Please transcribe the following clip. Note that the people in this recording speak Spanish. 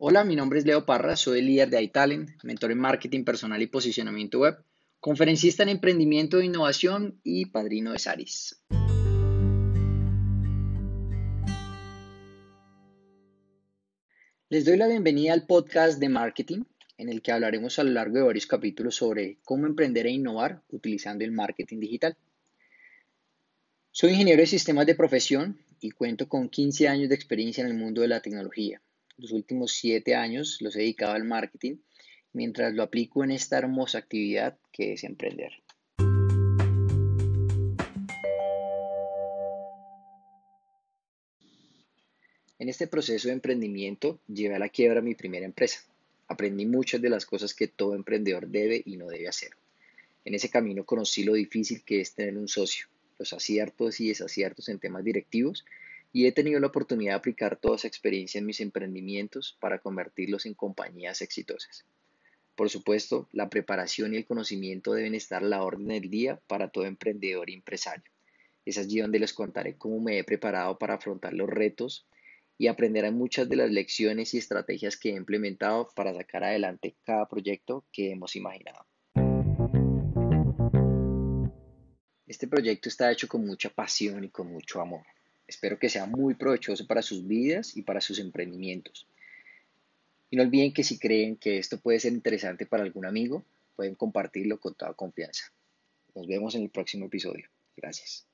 Hola, mi nombre es Leo Parra, soy el líder de iTalent, mentor en marketing personal y posicionamiento web, conferencista en emprendimiento e innovación y padrino de Saris. Les doy la bienvenida al podcast de marketing, en el que hablaremos a lo largo de varios capítulos sobre cómo emprender e innovar utilizando el marketing digital. Soy ingeniero de sistemas de profesión y cuento con 15 años de experiencia en el mundo de la tecnología. Los últimos 7 años los he dedicado al marketing mientras lo aplico en esta hermosa actividad que es emprender. En este proceso de emprendimiento llevé a la quiebra mi primera empresa. Aprendí muchas de las cosas que todo emprendedor debe y no debe hacer. En ese camino conocí lo difícil que es tener un socio, los aciertos y desaciertos en temas directivos y he tenido la oportunidad de aplicar toda esa experiencia en mis emprendimientos para convertirlos en compañías exitosas. Por supuesto, la preparación y el conocimiento deben estar a la orden del día para todo emprendedor y empresario. Es allí donde les contaré cómo me he preparado para afrontar los retos y aprenderán muchas de las lecciones y estrategias que he implementado para sacar adelante cada proyecto que hemos imaginado. Este proyecto está hecho con mucha pasión y con mucho amor. Espero que sea muy provechoso para sus vidas y para sus emprendimientos. Y no olviden que si creen que esto puede ser interesante para algún amigo, pueden compartirlo con toda confianza. Nos vemos en el próximo episodio. Gracias.